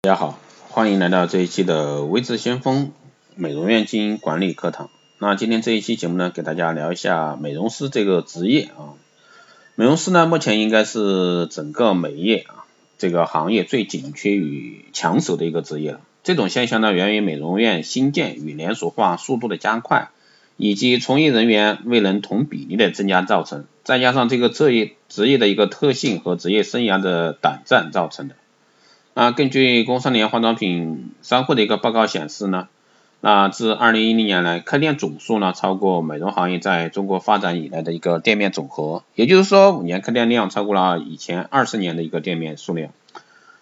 大家好，欢迎来到这一期的微智先锋美容院经营管理课堂。那今天这一期节目呢，给大家聊一下美容师这个职业啊。美容师呢，目前应该是整个美业啊这个行业最紧缺与抢手的一个职业了。这种现象呢，源于美容院新建与连锁化速度的加快，以及从业人员未能同比例的增加造成，再加上这个职业职业的一个特性和职业生涯的短暂造成的。啊根据工商联化妆品商会的一个报告显示呢，那自二零一零年来，开店总数呢超过美容行业在中国发展以来的一个店面总和，也就是说五年开店量超过了以前二十年的一个店面数量，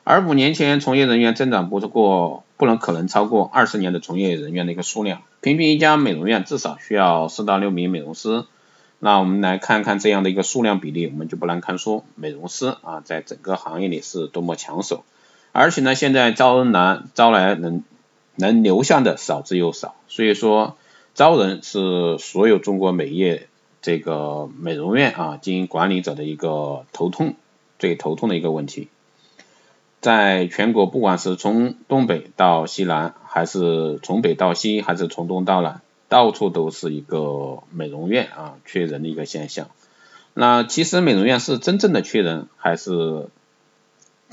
而五年前从业人员增长不超过不能可能超过二十年的从业人员的一个数量，平均一家美容院至少需要四到六名美容师，那我们来看看这样的一个数量比例，我们就不难看出美容师啊在整个行业里是多么抢手。而且呢，现在招人难，招来能能留下的少之又少，所以说招人是所有中国美业这个美容院啊经营管理者的一个头痛，最头痛的一个问题。在全国，不管是从东北到西南，还是从北到西，还是从东到南，到处都是一个美容院啊缺人的一个现象。那其实美容院是真正的缺人，还是？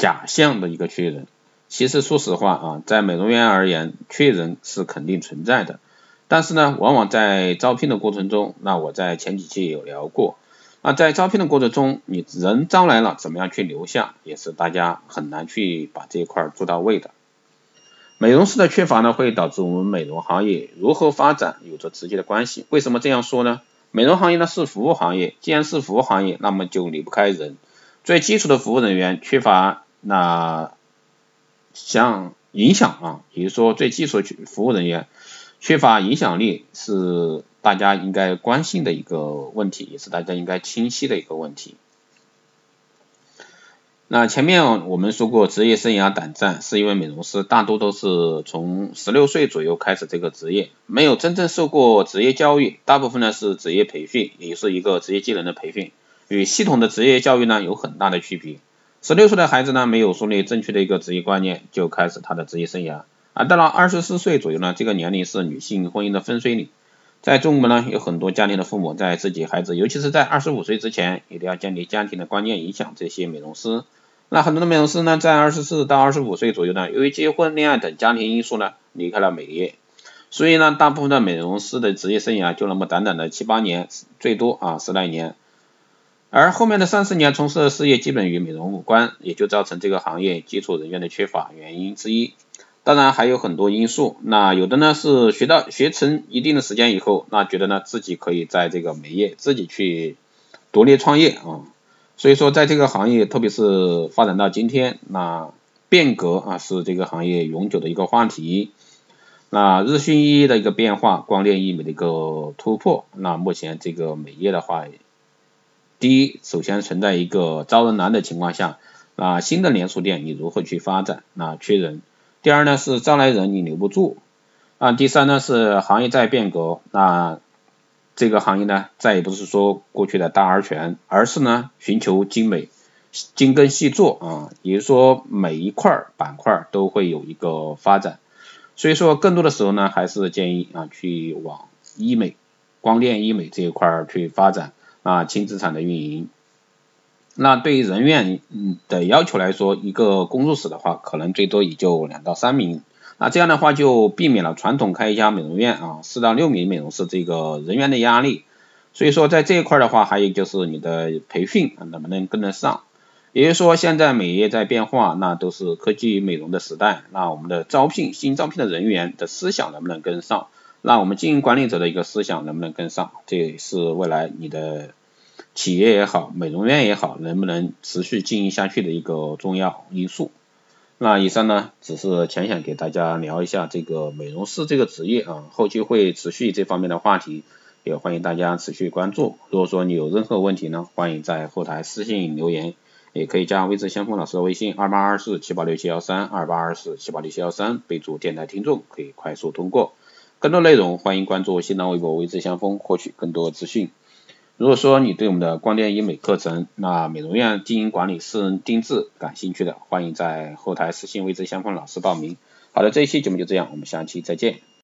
假象的一个缺人，其实说实话啊，在美容院而言，缺人是肯定存在的。但是呢，往往在招聘的过程中，那我在前几期也有聊过，那在招聘的过程中，你人招来了，怎么样去留下，也是大家很难去把这一块做到位的。美容师的缺乏呢，会导致我们美容行业如何发展有着直接的关系。为什么这样说呢？美容行业呢是服务行业，既然是服务行业，那么就离不开人。最基础的服务人员缺乏。那像影响啊，比如说最基础服务人员缺乏影响力，是大家应该关心的一个问题，也是大家应该清晰的一个问题。那前面我们说过，职业生涯短暂，是因为美容师大多都是从十六岁左右开始这个职业，没有真正受过职业教育，大部分呢是职业培训，也是一个职业技能的培训，与系统的职业教育呢有很大的区别。十六岁的孩子呢，没有树立正确的一个职业观念，就开始他的职业生涯。而到了二十四岁左右呢，这个年龄是女性婚姻的分水岭。在中国呢，有很多家庭的父母在自己孩子，尤其是在二十五岁之前，一定要建立家庭的观念，影响这些美容师。那很多的美容师呢，在二十四到二十五岁左右呢，由于结婚、恋爱等家庭因素呢，离开了美业。所以呢，大部分的美容师的职业生涯就那么短短的七八年，最多啊十来年。而后面的三十年从事的事业基本与美容无关，也就造成这个行业基础人员的缺乏原因之一。当然还有很多因素，那有的呢是学到学成一定的时间以后，那觉得呢自己可以在这个美业自己去独立创业啊。所以说在这个行业，特别是发展到今天，那变革啊是这个行业永久的一个话题。那日新月异的一个变化，光电医美的一个突破，那目前这个美业的话。第一，首先存在一个招人难的情况下，那新的连锁店你如何去发展？那缺人。第二呢是招来人你留不住。啊，第三呢是行业在变革，那这个行业呢再也不是说过去的大而全，而是呢寻求精美、精耕细作啊，也就是说每一块板块都会有一个发展。所以说更多的时候呢还是建议啊去往医美、光电医美这一块去发展。啊，轻资产的运营，那对于人员的要求来说，一个工作室的话，可能最多也就两到三名，那这样的话就避免了传统开一家美容院啊四到六名美容师这个人员的压力。所以说在这一块的话，还有就是你的培训能不能跟得上？也就是说，现在美业在变化，那都是科技美容的时代，那我们的招聘新招聘的人员的思想能不能跟上？那我们经营管理者的一个思想能不能跟上？这也是未来你的企业也好，美容院也好，能不能持续经营下去的一个重要因素。那以上呢，只是浅显给大家聊一下这个美容师这个职业啊，后期会持续这方面的话题，也欢迎大家持续关注。如果说你有任何问题呢，欢迎在后台私信留言，也可以加微智先锋老师的微信二八二四七八六七幺三二八二四七八六七幺三，备注电台听众，可以快速通过。更多内容，欢迎关注新浪微博“微之相锋”，获取更多资讯。如果说你对我们的光电医美课程、那美容院经营管理、私人定制感兴趣的，欢迎在后台私信微之相锋老师报名。好的，这一期节目就这样，我们下期再见。